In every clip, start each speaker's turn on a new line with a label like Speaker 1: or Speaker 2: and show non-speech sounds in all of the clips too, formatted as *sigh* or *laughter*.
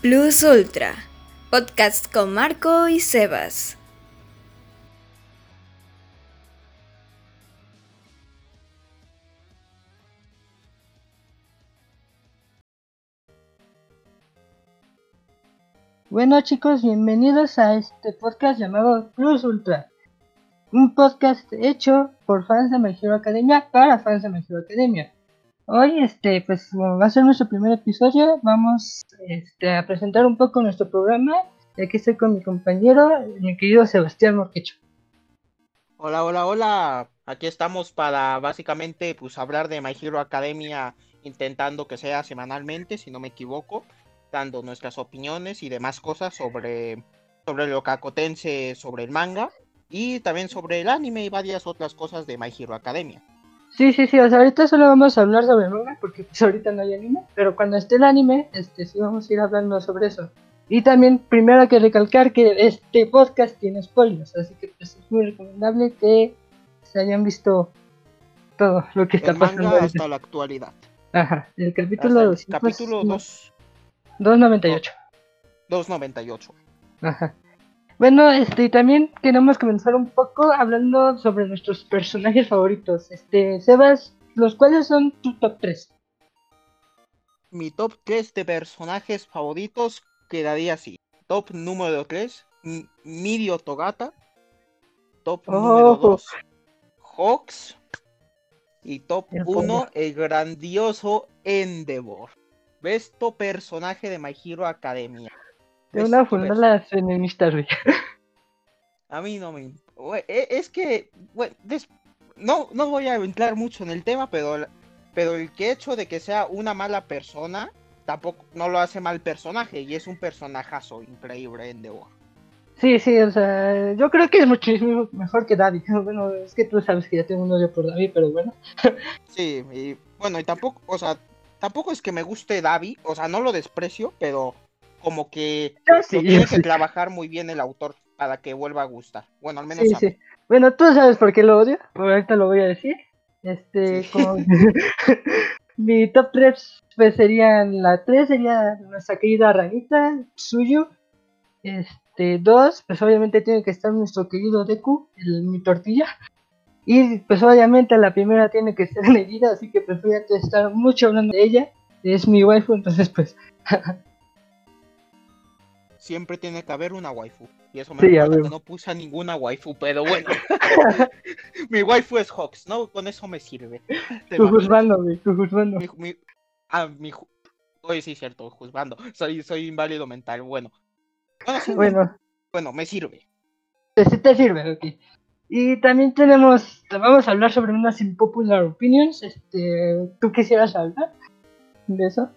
Speaker 1: Plus Ultra, podcast con Marco y Sebas.
Speaker 2: Bueno chicos, bienvenidos a este podcast llamado Plus Ultra. Un podcast hecho por fans de My Academia para fans de My Academia. Hoy, este, pues va a ser nuestro primer episodio. Vamos este, a presentar un poco nuestro programa. Aquí estoy con mi compañero, mi querido Sebastián Morquecho.
Speaker 3: Hola, hola, hola. Aquí estamos para básicamente pues hablar de My Hero Academia, intentando que sea semanalmente, si no me equivoco, dando nuestras opiniones y demás cosas sobre, sobre lo cacotense, sobre el manga y también sobre el anime y varias otras cosas de My Hero Academia.
Speaker 2: Sí, sí, sí, o sea, ahorita solo vamos a hablar sobre manga porque pues ahorita no hay anime, pero cuando esté el anime, este sí vamos a ir hablando sobre eso. Y también primero hay que recalcar que este podcast tiene spoilers, así que pues, es muy recomendable que se hayan visto todo lo que está
Speaker 3: el
Speaker 2: pasando
Speaker 3: hasta la actualidad.
Speaker 2: Ajá, el capítulo,
Speaker 3: Hasta el capítulo 2,
Speaker 2: 298.
Speaker 3: 298.
Speaker 2: Ajá. Bueno, este, también queremos comenzar un poco hablando sobre nuestros personajes favoritos. Este, Sebas, los cuales son tu top 3.
Speaker 3: Mi top 3 de personajes favoritos quedaría así. Top número 3, M- Mirio Togata. Top
Speaker 2: Oh.
Speaker 3: número 2, Hawks. Y top
Speaker 2: El
Speaker 3: 1,
Speaker 2: Puma.
Speaker 3: el grandioso Endeavor. Besto personaje de My Hero Academia.
Speaker 2: De una
Speaker 3: perso-
Speaker 2: las enemistas, güey. *laughs*
Speaker 3: A mí no me... e- Es que... güey, des- No, no voy a entrar mucho en el tema, pero, pero el que hecho de que sea una mala persona, tampoco no lo hace mal personaje. Y es un personajazo increíble Endeavor.
Speaker 2: Sí, sí, o sea, yo creo que es muchísimo mejor que David. *laughs* Bueno, es que tú sabes que ya tengo un odio por David, pero bueno. *laughs*
Speaker 3: Sí, y bueno, y tampoco, o sea, tampoco es que me guste Davi, o sea, no lo desprecio, pero como que lo
Speaker 2: sí,
Speaker 3: tiene que *laughs* trabajar muy bien el autor para que vuelva a gustar. Bueno, al menos
Speaker 2: Sí,
Speaker 3: a mí.
Speaker 2: Bueno, tú sabes por qué lo odio, pero ahorita lo voy a decir. Este, como *laughs* *laughs* mi top 3 pues serían la 3 sería nuestra querida Ranita, suyo. Este, 2, pues obviamente tiene que estar nuestro querido Deku, el, mi tortilla. Y pues obviamente la primera tiene que ser Negira, así que a estar mucho hablando de ella. Es mi waifu, entonces pues
Speaker 3: Siempre tiene que haber una waifu. Y eso me
Speaker 2: Sí,
Speaker 3: que no puse a ninguna waifu, pero bueno. *laughs* mi waifu es Hawks, ¿no? Con eso me sirve.
Speaker 2: Tú güey, tú juzgando.
Speaker 3: Mi, mi- ah, mi Oye, sí, cierto, juzgando. Soy, soy inválido mental. Bueno. Bueno, sí,
Speaker 2: Bueno,
Speaker 3: bueno, me sirve.
Speaker 2: Sí te sirve, ok. Y también tenemos, vamos a hablar sobre unas impopular opinions. Este, ¿tú quisieras hablar de eso?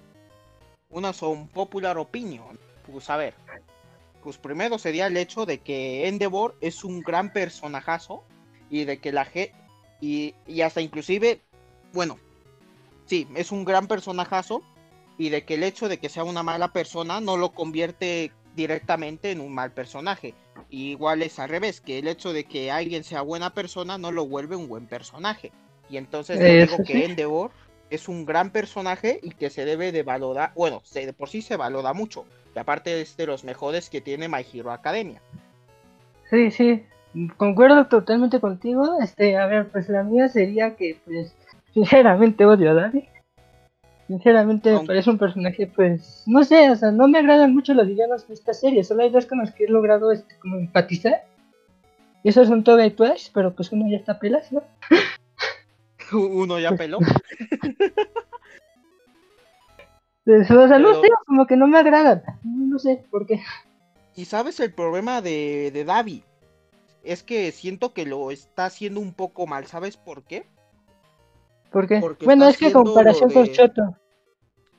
Speaker 3: Una son popular opinion. Pues a ver. Pues primero sería el hecho de que Endeavor es un gran personajazo. Y de que la gente. Y, y hasta inclusive. Bueno. Sí, es un gran personajazo. Y de que el hecho de que sea una mala persona no lo convierte directamente en un mal personaje. Y igual es al revés, que el hecho de que alguien sea buena persona no lo vuelve un buen personaje. Y entonces yo digo que. Endeavor es un gran personaje y que se debe de valorar, bueno, se, de por sí se valora mucho. Y aparte es de los mejores que tiene My Hero Academia.
Speaker 2: Sí, sí, concuerdo totalmente contigo. Este, a ver, pues la mía sería que, pues, sinceramente odio a David. Sinceramente me
Speaker 3: Aunque-
Speaker 2: parece un personaje, pues, no sé, o sea, no me agradan mucho los villanos de esta serie. Solo hay dos con los que he logrado, este, como empatizar. Y esos son Toga y Twash, pero pues uno ya está pelas, ¿no? *laughs*
Speaker 3: Uno ya peló. *laughs*
Speaker 2: Pues, o sea, no sé, como que no me agradan. No sé por qué.
Speaker 3: Y sabes el problema de, de Davi. Es que siento que lo está haciendo un poco mal. ¿Sabes por qué?
Speaker 2: ¿Por qué?
Speaker 3: Porque
Speaker 2: Bueno, es que comparación con Choto.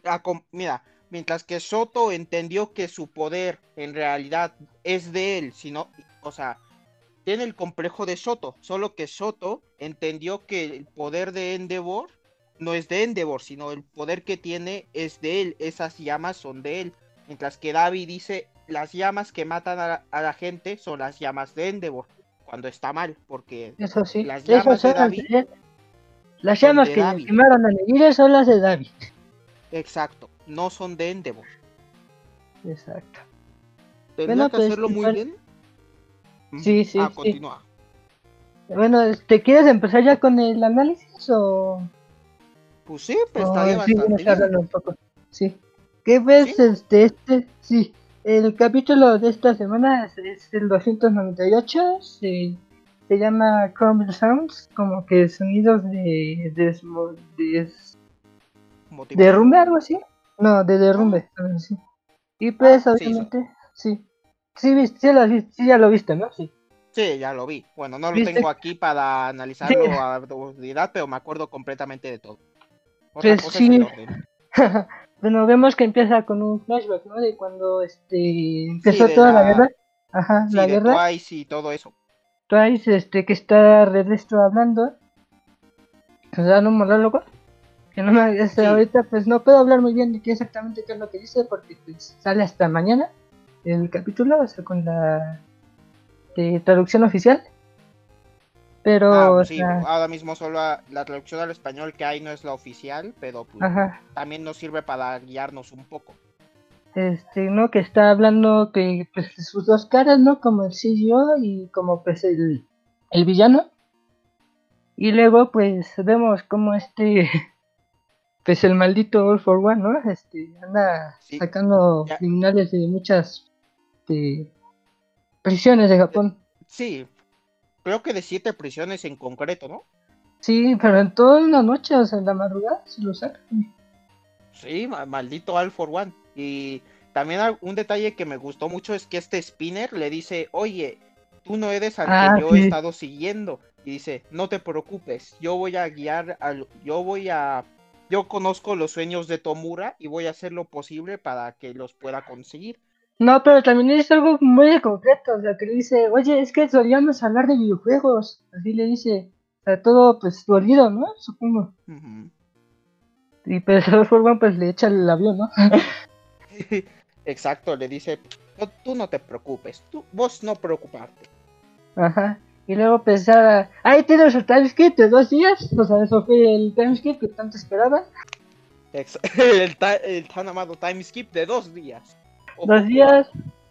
Speaker 3: Ah, com- mira, mientras que Soto entendió que su poder en realidad es de él, sino, o sea, tiene el complejo de Soto, solo que Soto entendió que el poder de Endeavor no es de Endeavor, sino el poder que tiene es de él, esas llamas son de él, mientras que Davi dice, las llamas que matan a la, a la gente son las llamas de Endeavor, cuando está mal, porque
Speaker 2: Eso sí.
Speaker 3: Las llamas de
Speaker 2: son las de llamas que
Speaker 3: David.
Speaker 2: quemaron a Negira son las de David.
Speaker 3: exacto, no son de Endeavor.
Speaker 2: Exacto.
Speaker 3: Tendría
Speaker 2: Bueno,
Speaker 3: que
Speaker 2: pues,
Speaker 3: hacerlo muy bien.
Speaker 2: Sí, sí,
Speaker 3: Ah,
Speaker 2: sí.
Speaker 3: continúa.
Speaker 2: Bueno, ¿te quieres empezar ya con el análisis o...?
Speaker 3: Pues sí, pues
Speaker 2: o
Speaker 3: estaría
Speaker 2: sí,
Speaker 3: bastante
Speaker 2: bueno,
Speaker 3: bien.
Speaker 2: un poco? Sí. ¿Qué ves
Speaker 3: ¿Sí?
Speaker 2: este, este? Sí. El capítulo de esta semana es, es el 298. Se, se llama Crumble Sounds, como que sonidos de... de, de. ¿Derrumbe algo así? No, de derrumbe, algo así. Y pues,
Speaker 3: Ah, sí,
Speaker 2: obviamente, sí. Sí, viste, sí, lo sí, ya lo viste, ¿no? Sí.
Speaker 3: Sí, ya lo vi. Bueno, no lo
Speaker 2: ¿Viste?
Speaker 3: tengo aquí para analizarlo
Speaker 2: Sí.
Speaker 3: a profundidad, pero me acuerdo completamente de todo. Otra
Speaker 2: Pues
Speaker 3: cosa
Speaker 2: sí.
Speaker 3: es el orden. *laughs*
Speaker 2: bueno, vemos que empieza con un flashback, ¿no? De cuando este empezó toda la...
Speaker 3: la-
Speaker 2: guerra. Ajá,
Speaker 3: Sí,
Speaker 2: la
Speaker 3: de
Speaker 2: guerra.
Speaker 3: Twice y todo eso.
Speaker 2: Twice, este, que está Redestro hablando. O sea, un monólogo. Que no me, este,
Speaker 3: Sí.
Speaker 2: ahorita pues no puedo hablar muy bien de qué exactamente qué es lo que dice porque pues, sale hasta mañana el capítulo, o sea, con la de traducción oficial. Pero,
Speaker 3: Ah,
Speaker 2: o
Speaker 3: pues sí,
Speaker 2: sea,
Speaker 3: ahora mismo solo la traducción al español que hay no es la oficial, pero pues, también nos sirve para guiarnos un poco.
Speaker 2: este, ¿no? Que está hablando que pues sus dos caras, ¿no? Como el CEO y como pues el, el villano. Y luego pues vemos como este, *laughs* pues el maldito All for One, ¿no? Este, anda
Speaker 3: Sí.
Speaker 2: sacando
Speaker 3: Ya.
Speaker 2: criminales de muchas prisiones de Japón.
Speaker 3: Sí, creo que de siete prisiones en concreto, ¿no?
Speaker 2: Sí, pero en toda una noche, o sea, en la madrugada se lo sacan.
Speaker 3: Sí, ma- maldito All for One. Y también un detalle que me gustó mucho es que este Spinner le dice, oye, tú no eres al
Speaker 2: Ah,
Speaker 3: que yo
Speaker 2: sí.
Speaker 3: he estado siguiendo. Y dice, no te preocupes, yo voy a guiar, al, yo voy a, yo conozco los sueños de Tomura y voy a hacer lo posible para que los pueda conseguir.
Speaker 2: No, pero también es algo muy concreto, o sea, que le dice, oye, es que solíamos hablar de videojuegos, así le dice, o sea, todo pues dolido, ¿no? Supongo. Y pues All for One pues le echa el avión, ¿no? *laughs*
Speaker 3: Exacto, le dice, "No, tú no te preocupes, tú, vos no preocuparte.
Speaker 2: Ajá. Y luego pensaba, ahí tienes el timeskip de dos días, o sea, eso fue el timeskip que tanto esperaba. *laughs*
Speaker 3: El, ta- el tan amado time skip de dos días.
Speaker 2: Dos días,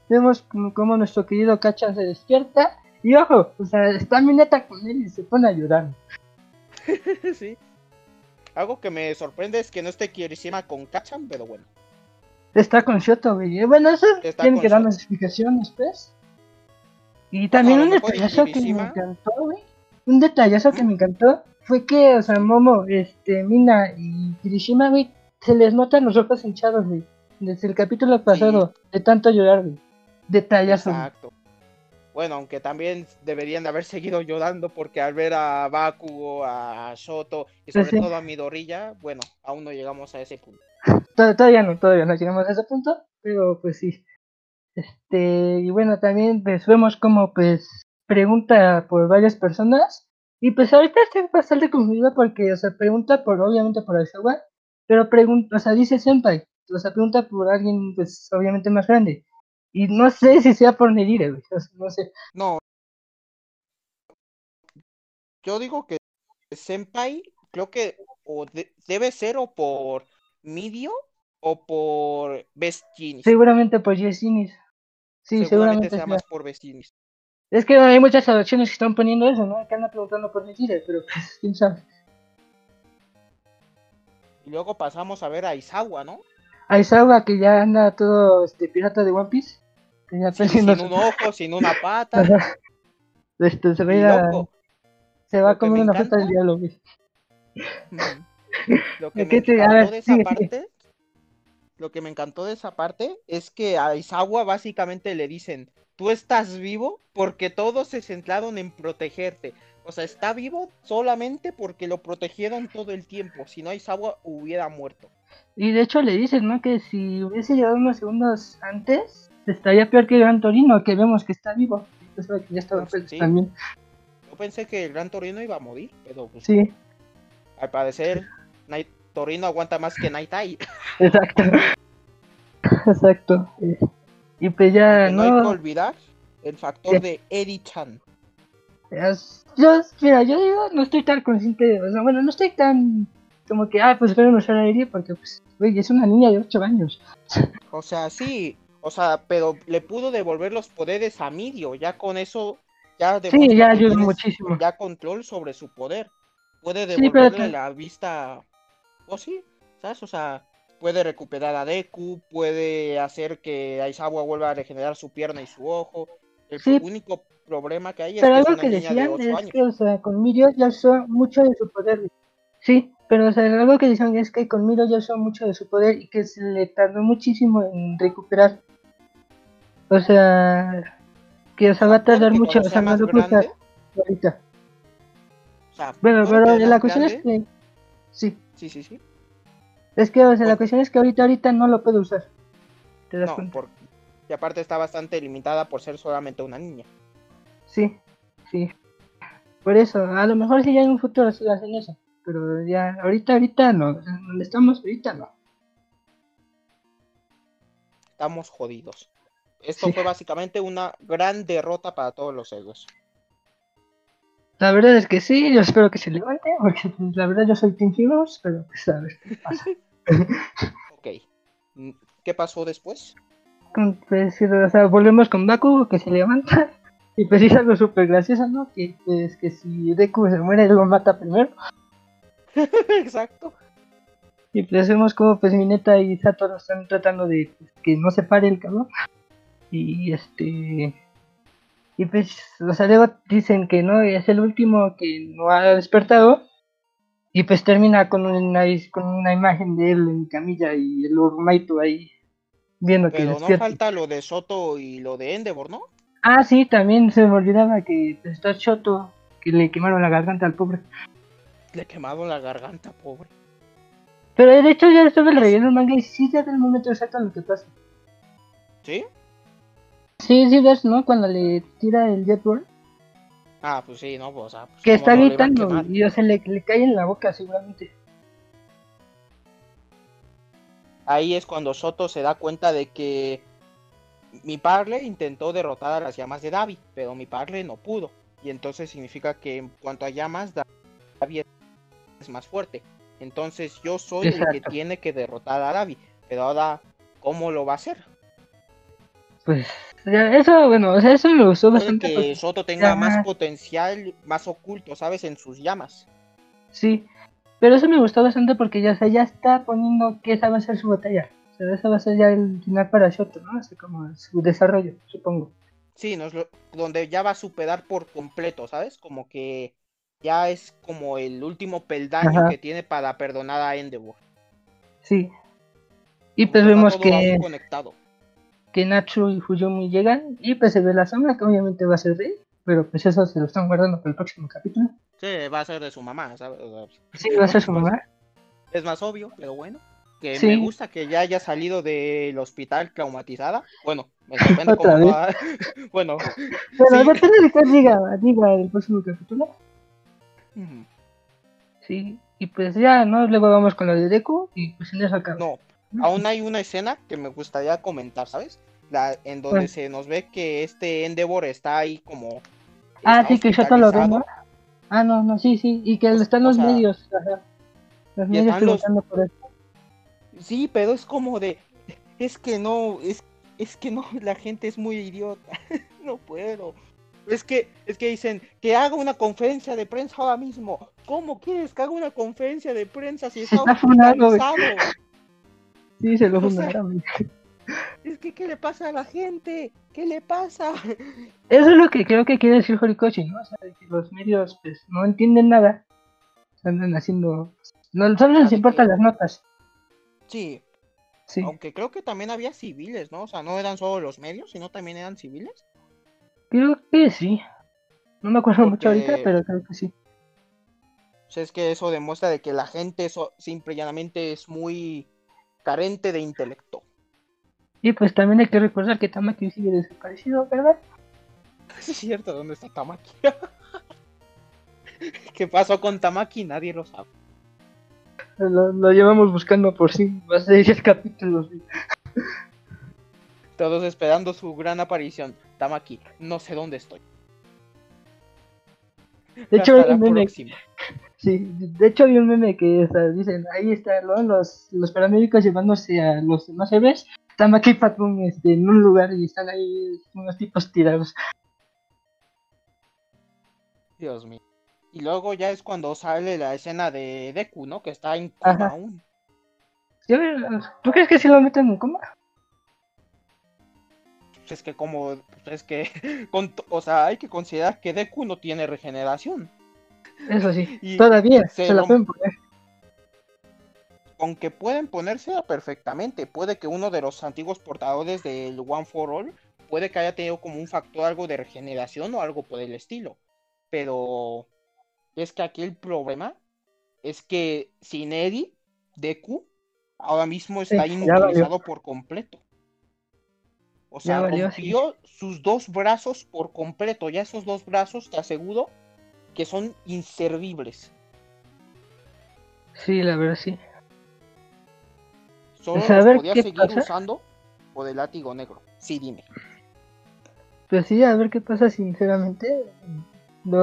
Speaker 2: vemos como, nuestro querido Kachan se despierta, y ojo, o sea, está mi neta con él y se pone a llorar. *laughs*
Speaker 3: sí. Algo que me sorprende es que no esté Kirishima con Kachan, pero bueno.
Speaker 2: Está con Shoto, güey. Bueno, eso
Speaker 3: Está
Speaker 2: tiene que
Speaker 3: Shoto.
Speaker 2: darnos explicaciones, pues. Y también un detallazo que me encantó, güey. Un detallazo que me encantó fue que, o sea, Momo, este, Mina y Kirishima, güey, se les notan los ojos hinchados, güey. Desde el capítulo pasado, de tanto llorar, güey. Detallazo.
Speaker 3: Exacto. Bueno, aunque también deberían de haber seguido llorando porque al ver a Bakugo, a Shoto y sobre
Speaker 2: Pues sí.
Speaker 3: todo a Midorilla, bueno, aún no llegamos a ese punto. *laughs*
Speaker 2: To- Todavía no, todavía no llegamos a ese punto, pero pues sí. Este, y bueno, también pues vemos como pues pregunta por varias personas y pues ahorita estoy bastante confundido porque, o sea, pregunta por, obviamente por Aizawa, pero pregunta, o sea, dice Senpai, o sea, pregunta por alguien pues obviamente más grande. Y no sé si sea por Nerire, güey, o sea, no sé.
Speaker 3: No. Yo digo que Senpai, creo que o de- debe ser o por Midio o por Best Genius.
Speaker 2: Seguramente por Yesinis. Sí,
Speaker 3: Seguramente
Speaker 2: seguramente.
Speaker 3: sea
Speaker 2: sea.
Speaker 3: más por Best Genius.
Speaker 2: Es que hay muchas traducciones que están poniendo eso, ¿no? Que andan preguntando por Nerire, pero pues, quién sabe.
Speaker 3: Y luego pasamos a ver a Izawa, ¿no?
Speaker 2: Aizawa que ya anda todo este pirata de One Piece. Que ya está
Speaker 3: Sin, un ojo, sin una pata.
Speaker 2: Este, se, a a-
Speaker 3: loco.
Speaker 2: se va a comer
Speaker 3: me
Speaker 2: una del
Speaker 3: encanta-
Speaker 2: diablo, güey.
Speaker 3: Ujú. Lo que me
Speaker 2: ¿Qué te- a
Speaker 3: encantó de esa parte, lo que me encantó de esa parte es que a Izawa básicamente le dicen, tú estás vivo porque todos se centraron en protegerte. O sea, está vivo solamente porque lo protegieron todo el tiempo. Si no, Izawa hubiera muerto.
Speaker 2: Y de hecho le dicen, ¿no? Que si hubiese llegado unos segundos antes, estaría peor que Gran Torino, que vemos que está vivo. Ya estaba
Speaker 3: Pues, sí.
Speaker 2: también.
Speaker 3: Yo pensé que el Gran Torino iba a morir, pero pues,
Speaker 2: Sí,
Speaker 3: al parecer Night Torino aguanta más que Night Eye. *laughs*
Speaker 2: exacto. *laughs* exacto. Y pues ya,
Speaker 3: no hay que olvidar el factor de Eddie Chan.
Speaker 2: Es- Yo, mira, yo digo, no estoy tan consciente, o sea, bueno, no estoy tan como que, ah, pues espero no usar aire porque, pues, güey, es una niña de 8 años.
Speaker 3: O sea, sí, O sea, pero le pudo devolver los poderes a Midio. Ya con eso, ya
Speaker 2: Sí, ya ayuda muchísimo.
Speaker 3: Ya control sobre su poder. Puede
Speaker 2: Sí, pero
Speaker 3: devolverle
Speaker 2: te-
Speaker 3: la vista. O sí, ¿sabes? O sea, puede recuperar a Deku, puede hacer que Aizawa vuelva a regenerar su pierna y su ojo. El
Speaker 2: Sí.
Speaker 3: único problema que hay es
Speaker 2: Pero
Speaker 3: que es
Speaker 2: algo
Speaker 3: una
Speaker 2: que
Speaker 3: niña de
Speaker 2: decían
Speaker 3: 8
Speaker 2: es que, o sea, con Mirio ya usó mucho de su poder. Sí, pero o sea, algo que decían es que con Mirio ya usó mucho de su poder y que se le tardó muchísimo en recuperar. O sea, que o sea, va a
Speaker 3: Puede
Speaker 2: tardar mucho, o
Speaker 3: sea
Speaker 2: no lo
Speaker 3: grande,
Speaker 2: ahorita.
Speaker 3: o sea,
Speaker 2: Bueno, pero la cuestión es que sí,
Speaker 3: Sí, sí, sí.
Speaker 2: es que o sea, la cuestión es que ahorita ahorita no lo puedo usar. ¿Te das
Speaker 3: No,
Speaker 2: cuenta?
Speaker 3: por... y aparte está bastante limitada por ser solamente una niña.
Speaker 2: Sí, sí. Por eso, a lo mejor si ya en un futuro hacen eso, pero ya ahorita ahorita no, donde estamos ahorita no.
Speaker 3: Estamos jodidos. Esto
Speaker 2: Sí.
Speaker 3: fue básicamente una gran derrota para todos los héroes.
Speaker 2: La verdad es que sí, yo espero que se levante, porque pues, la verdad yo soy Team Heroes, pero pues a ver qué pasa. *laughs*
Speaker 3: Ok. ¿Qué pasó después?
Speaker 2: Pues, sí, o sea, volvemos con Baku, que se levanta, *laughs* y pues es algo súper gracioso, ¿no? Que pues que si Deku se muere, él lo mata primero, *laughs*
Speaker 3: Exacto.
Speaker 2: y pues vemos como pues Mineta y Satoru están tratando de pues, que no se pare el cabrón, y este... Y pues, o sea, luego dicen que no, es el último que no ha despertado, y pues termina con una, con una imagen de él en camilla y el Urmaito ahí viendo que
Speaker 3: Pero no falta lo de Soto y lo de Endeavor, ¿no?
Speaker 2: Ah, sí, también se me olvidaba que está Choto, que le quemaron la garganta al pobre.
Speaker 3: Le quemaron la garganta, pobre.
Speaker 2: Pero de hecho ya estuve leyendo el manga y sí ya del momento exacto lo que pasa.
Speaker 3: ¿Sí?
Speaker 2: Sí, sí ves, ¿no? Cuando le tira el Jetboard,
Speaker 3: Ah, pues sí, no, pues, o sea, pues,
Speaker 2: que
Speaker 3: ¿cómo
Speaker 2: está gritando y o sea, le, le cae en la boca seguramente.
Speaker 3: Ahí es cuando Soto se da cuenta de que mi Parle intentó derrotar a las llamas de Davi, pero mi Parle no pudo. Y entonces significa que en cuanto a llamas, Davi es más fuerte. Entonces yo soy el que tiene que derrotar a Davi. Pero ahora, ¿cómo lo va a hacer?
Speaker 2: Pues eso, bueno, eso me gustó
Speaker 3: Puede
Speaker 2: bastante.
Speaker 3: que Soto tenga más potencial, más oculto, ¿sabes? En sus llamas.
Speaker 2: Sí, pero eso me gustó bastante porque ya, o sea, ya está poniendo que esa va a ser su batalla. O sea, esa va a ser ya el final para Shoto, ¿no? Así como su desarrollo, supongo.
Speaker 3: Sí, nos lo- donde ya va a superar por completo, ¿sabes? Como que ya es como el último peldaño
Speaker 2: Ajá.
Speaker 3: que tiene para perdonar a Endeavor.
Speaker 2: Sí. Y pues vemos que,
Speaker 3: conectado.
Speaker 2: que Natsu y Fuyumi llegan y pues se ve la sombra que obviamente va a ser Rey, pero pues eso se lo están guardando para el próximo capítulo.
Speaker 3: Sí, va a ser de su mamá, ¿sabes?
Speaker 2: Sí, va a ser su
Speaker 3: pues,
Speaker 2: mamá.
Speaker 3: Es más obvio, pero bueno. Que
Speaker 2: Sí.
Speaker 3: me gusta que ya haya salido del hospital traumatizada. Bueno, me sorprende cómo va. *laughs* bueno,
Speaker 2: Pero
Speaker 3: sí.
Speaker 2: depende de qué diga, diga el próximo capítulo. Sí, y pues ya, ¿no? Luego vamos con lo de Deku y pues en eso acaba.
Speaker 3: no, aún hay una escena que me gustaría comentar, ¿sabes? La, en donde se nos ve que este Endeavor está ahí como.
Speaker 2: Ah, sí, que Shoto lo ve, ¿no?
Speaker 3: hospitalizado.
Speaker 2: Ah, no, no, sí, sí, y que están
Speaker 3: O
Speaker 2: los
Speaker 3: sea,
Speaker 2: medios, ajá. Los medios
Speaker 3: están los-
Speaker 2: preguntando por eso.
Speaker 3: Sí, pero es como de. Es que no, es, es que no, la gente es muy idiota. *laughs* no puedo. Es que, es que dicen que haga una conferencia de prensa ahora mismo. ¿Cómo quieres que haga una conferencia de prensa si está
Speaker 2: Está funado? Sí, se lo fundaron.
Speaker 3: Es que, ¿qué le pasa a la gente? ¿Qué le pasa? *laughs*
Speaker 2: Eso es lo que creo que quiere decir Horikoshi, ¿no? O sea, que los medios pues no entienden nada. Andan haciendo... No, solo les importan
Speaker 3: que-
Speaker 2: las notas.
Speaker 3: Sí,
Speaker 2: Sí.
Speaker 3: aunque creo que también había civiles, ¿no? O sea, no eran solo los medios, sino también eran civiles.
Speaker 2: Creo que sí. No me acuerdo mucho ahorita, pero creo que sí.
Speaker 3: O sea, es que eso demuestra de que la gente so- simple y llanamente es muy carente de intelecto.
Speaker 2: Y pues también hay que recordar que Tamaki sigue desaparecido, ¿verdad? *laughs*
Speaker 3: Sí, es cierto, ¿dónde está Tamaki? *laughs* ¿Qué pasó con Tamaki? Nadie lo sabe.
Speaker 2: Lo, lo llevamos buscando por sí, más de 10 capítulos.
Speaker 3: Todos esperando su gran aparición. Tamaki, no sé dónde estoy.
Speaker 2: De hecho, hay un meme, sí, de hecho hay un meme que o sea, dicen, ahí están los, los paramédicos llevándose a los demás héroes está Maki y Boom este, en un lugar y están ahí unos tipos tirados.
Speaker 3: Dios mío. Y luego ya es cuando sale la escena de Deku, ¿no? Que está en coma
Speaker 2: Ajá.
Speaker 3: aún.
Speaker 2: ¿Tú crees que sí lo meten en coma?
Speaker 3: Pues Es que como, pues es que, *laughs* con o sea, hay que considerar que Deku no tiene regeneración.
Speaker 2: Eso sí,
Speaker 3: Y
Speaker 2: todavía
Speaker 3: se
Speaker 2: se, la
Speaker 3: lo-
Speaker 2: pueden poner.
Speaker 3: Aunque pueden ponérsela perfectamente, puede que uno de los antiguos portadores del One for All puede que haya tenido como un factor algo de regeneración o algo por el estilo. Pero es que aquí el problema es que sin Eddie, Deku ahora mismo está
Speaker 2: Sí,
Speaker 3: inutilizado por completo. O sea, rompió sus dos brazos por completo. Ya esos dos brazos, te aseguro, que son inservibles.
Speaker 2: Sí, la verdad sí.
Speaker 3: Solo los podía seguir
Speaker 2: pasa.
Speaker 3: usando por el látigo negro. Sí, dime.
Speaker 2: Pues sí, a ver qué pasa, sinceramente. No,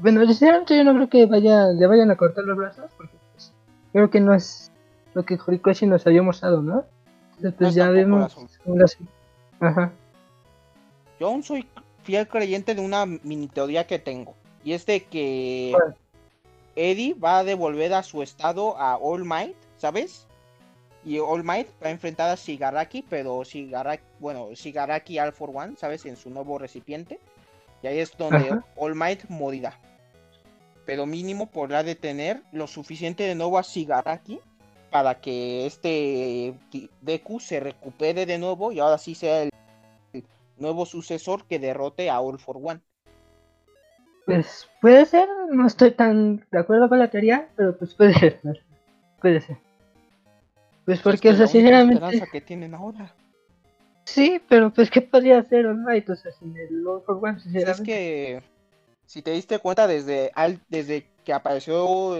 Speaker 2: bueno, sinceramente yo no creo que vaya, le vayan a cortar los brazos, porque pues, creo que no es lo que Horikoshi nos había mostrado, ¿no? Entonces, pues
Speaker 3: es
Speaker 2: ya vemos. Ajá.
Speaker 3: Yo aún soy fiel creyente de una mini teoría que tengo. Y es de que. Eddie va a devolver a su estado a All Might, ¿sabes? Y All Might va a enfrentar a Shigaraki, pero Shigaraki, bueno, Shigaraki All for One, ¿sabes? En su nuevo recipiente. Y ahí es donde
Speaker 2: Ajá.
Speaker 3: All Might morirá. Pero mínimo podrá detener lo suficiente de nuevo a Shigaraki para que este Deku se recupere de nuevo y ahora sí sea el nuevo sucesor que derrote a All for One.
Speaker 2: Pues puede ser, no estoy tan de acuerdo con la teoría, pero pues puede ser. Puede ser. Pues
Speaker 3: Es
Speaker 2: porque,
Speaker 3: que
Speaker 2: o
Speaker 3: es
Speaker 2: sea, sinceramente.
Speaker 3: esperanza que tienen ahora.
Speaker 2: Sí, pero pues, ¿qué podría hacer All Might? O sea, sin el One,
Speaker 3: Pues es
Speaker 2: sinceramente.
Speaker 3: que si te diste cuenta desde al- desde que apareció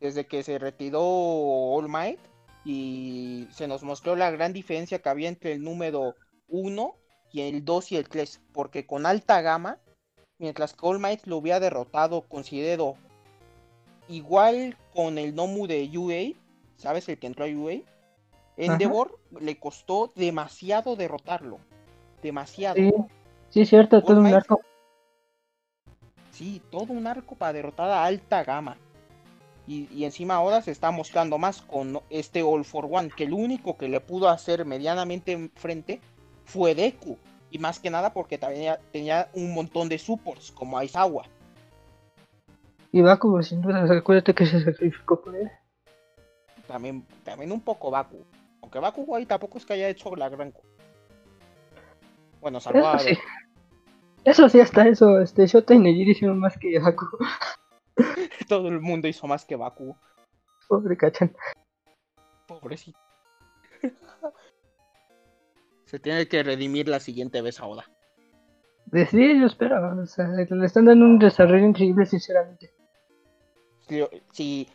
Speaker 3: desde que se retiró All Might y se nos mostró la gran diferencia que había entre el número 1 y el 2 y el 3 porque con alta gama mientras que All Might lo hubiera derrotado considero igual con el Nomu de UA sabes el que entró a UA Endeavor le costó demasiado derrotarlo demasiado
Speaker 2: Sí, sí, es cierto, todo un arco.
Speaker 3: Sí, todo un arco para derrotar a alta gama. Y, y encima ahora se está mostrando más con este All for One, que el único que le pudo hacer medianamente frente fue Deku. Y más que nada porque también tenía un montón de supports, como Aizawa.
Speaker 2: Y Bakugo, sin duda, acuérdate que se sacrificó por él.
Speaker 3: También, también un poco Baku. Aunque Baku ahí tampoco es que haya hecho la gran... Bueno, salvó
Speaker 2: Eso
Speaker 3: a
Speaker 2: sí. Eso sí, hasta eso, este, Shota y Nejiri hicieron más que Bakugo. *laughs*
Speaker 3: Todo el mundo hizo más que Baku.
Speaker 2: Pobre Cachan.
Speaker 3: Pobrecito. *laughs* Se tiene que redimir la siguiente vez ahora.
Speaker 2: Pues sí, yo espero. O sea, le están dando un desarrollo increíble, sinceramente.
Speaker 3: Si, si-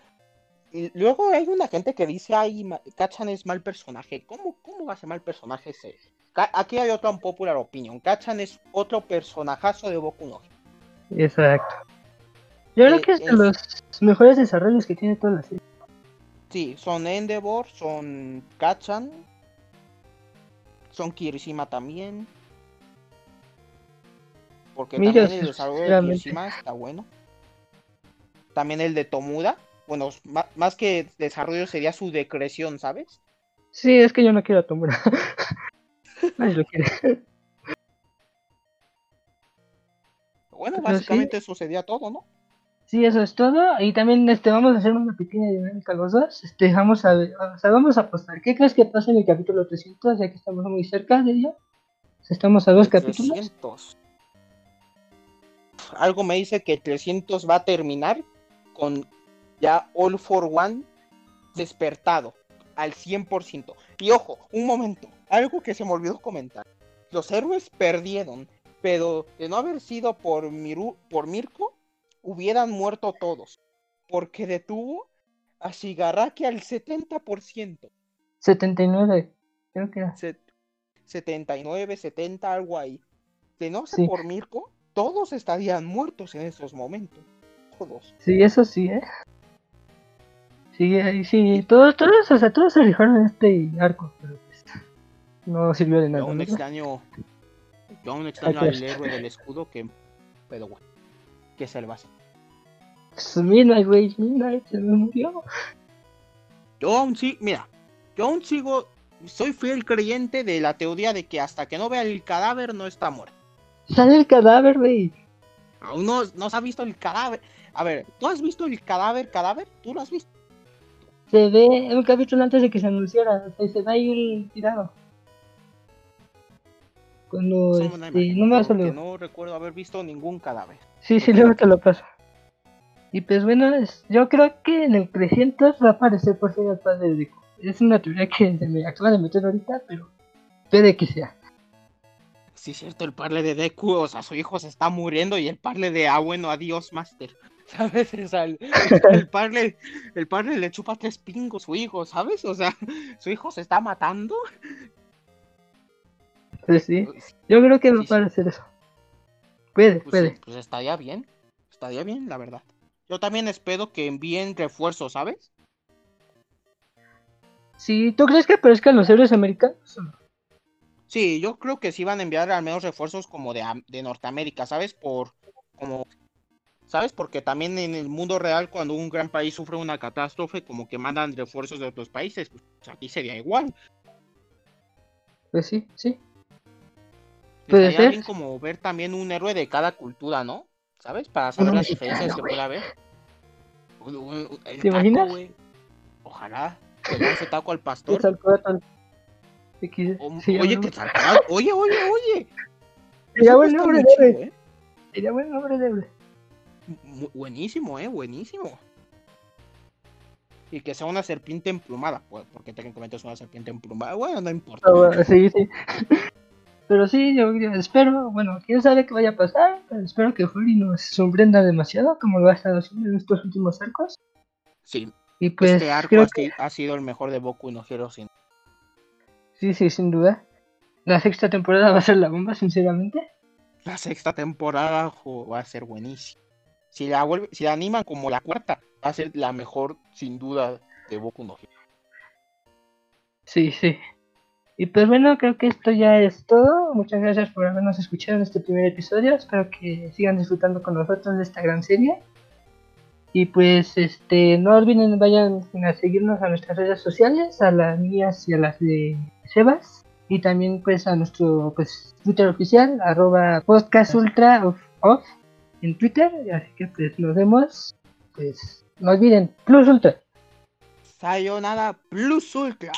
Speaker 3: luego hay una gente que dice, ay, Kachan es mal personaje. ¿Cómo, cómo va a ser mal personaje ese? Aquí hay otra popular opinion. Kachan es otro personajazo de Boku no.
Speaker 2: Exacto. Yo creo
Speaker 3: Eh,
Speaker 2: que es de los mejores desarrollos que tiene toda la serie.
Speaker 3: Sí, son Endeavor, son Kachan, son Kirishima también. Porque
Speaker 2: Mira,
Speaker 3: también el desarrollo de. Kirishima está bueno. También el de Tomuda. Bueno, más que desarrollo sería su decreción, ¿sabes?
Speaker 2: Sí, es que yo no quiero a Tomura. *laughs* Nadie lo quiere.
Speaker 3: Bueno,
Speaker 2: Pero sí.
Speaker 3: básicamente eso sería todo, ¿no?
Speaker 2: Sí, eso es todo. Y también este, vamos a hacer una pequeña dinámica los dos. Este, vamos a ver, o sea, vamos a apostar. ¿Qué crees que pasa en el capítulo 300? Ya que estamos muy cerca de ello. Estamos a dos
Speaker 3: El
Speaker 2: capítulos.
Speaker 3: 300. Algo me dice que 300 va a terminar con ya All for One despertado al 100%. Y ojo, un momento, algo que se me olvidó comentar. Los héroes perdieron, pero de no haber sido por, Miru, por Mirko, hubieran muerto todos. Porque detuvo a Shigaraki al 70%.
Speaker 2: 79. Creo que era.
Speaker 3: set- 79, 70, algo ahí. De no ser
Speaker 2: Sí.
Speaker 3: por Mirko, todos estarían muertos en esos momentos. Todos.
Speaker 2: Sí, eso sí, ¿eh? Sí, sí, todos, todos, o sea, todos se rifaron en este arco, pero pues, no sirvió de
Speaker 3: Yo
Speaker 2: nada.
Speaker 3: aún
Speaker 2: ¿no?
Speaker 3: extraño. Yo aún extraño al héroe del escudo que. Pero bueno. Que se le va a hacer.
Speaker 2: Pues, Midnight, güey, Midnight se me murió.
Speaker 3: Yo aún sí, mira, yo aún sigo, soy fiel creyente de la teoría de que hasta que no vea el cadáver no está muerto.
Speaker 2: Sale el cadáver, güey.
Speaker 3: Aún no, no se ha visto el cadáver. A ver, ¿tú has visto el cadáver, cadáver? ¿Tú lo has visto?
Speaker 2: Se ve en un capítulo antes de que se anunciara, o sea, se ve ahí el tirado. Cuando, este, no me salido.
Speaker 3: no recuerdo haber visto ningún cadáver.
Speaker 2: Sí, sí, luego te lo paso. Y pues bueno, es- yo creo que en el 300 va a aparecer por fin el padre de Deku. Es una teoría que se me acaba de meter ahorita, pero puede que sea.
Speaker 3: Sí, es cierto, el parle de Deku, o sea, su hijo se está muriendo y el parle de, ah, bueno, adiós, Master. *laughs* ¿Sabes? O sea, el, el parle, el parle le chupa tres pingos a su hijo, ¿sabes? O sea, *laughs* su hijo se está matando.
Speaker 2: Pues sí, yo creo que va a
Speaker 3: Sí, sí.
Speaker 2: aparecer eso. Puede,
Speaker 3: Pues,
Speaker 2: puede.
Speaker 3: sí, pues estaría bien, estaría bien, la verdad. Yo también espero que envíen refuerzos, ¿sabes?
Speaker 2: Sí, ¿tú crees que aparezcan los héroes americanos?
Speaker 3: Sí, yo creo que sí van a enviar al menos refuerzos como de, de Norteamérica, ¿sabes? Por como ¿sabes? Porque también en el mundo real cuando un gran país sufre una catástrofe, como que mandan refuerzos de otros países, pues aquí sería igual.
Speaker 2: Pues sí, sí. Puede ser.
Speaker 3: bien como ver también un héroe de cada cultura, ¿no? ¿Sabes? Para saber las diferencias que pueda haber. Un- un- el
Speaker 2: ¿Te imaginas?
Speaker 3: Ojalá. Que lance taco al pastor. O-
Speaker 2: sí,
Speaker 3: oye, que Oye, oye, oye.
Speaker 2: Sería buen
Speaker 3: está
Speaker 2: nombre de héroe.
Speaker 3: ¿eh?
Speaker 2: Sería buen nombre de héroe.
Speaker 3: Buenísimo, eh, buenísimo. Y que sea una serpiente emplumada, pues, porque técnicamente es una serpiente emplumada. Bueno, no importa.
Speaker 2: Ah, sí, sí. *laughs* Pero sí, yo, yo espero, bueno, quién sabe qué vaya a pasar, pero espero que Fury nos sorprenda demasiado como lo ha estado haciendo en estos últimos arcos.
Speaker 3: Sí,
Speaker 2: Y pues
Speaker 3: este arco
Speaker 2: creo
Speaker 3: ha,
Speaker 2: que
Speaker 3: ha sido el mejor de Boku no Hero sin.
Speaker 2: sí, sí, sin duda. La sexta temporada va a ser la bomba, sinceramente.
Speaker 3: La sexta temporada jo, va a ser buenísima. Si la vuelve, si la animan como la cuarta, va a ser la mejor, sin duda, de Boku no Hero.
Speaker 2: Sí, sí. Y pues bueno, creo que esto ya es todo. Muchas gracias por habernos escuchado en este primer episodio. Espero que sigan disfrutando con nosotros de esta gran serie. Y pues este no olviden vayan a seguirnos a nuestras redes sociales, a las mías y a las de Sebas. Y también pues a nuestro pues Twitter oficial, arroba podcast ultra of, off en Twitter. Así que pues nos vemos. Pues no olviden, plus ultra.
Speaker 3: Sayonara Plus Ultra.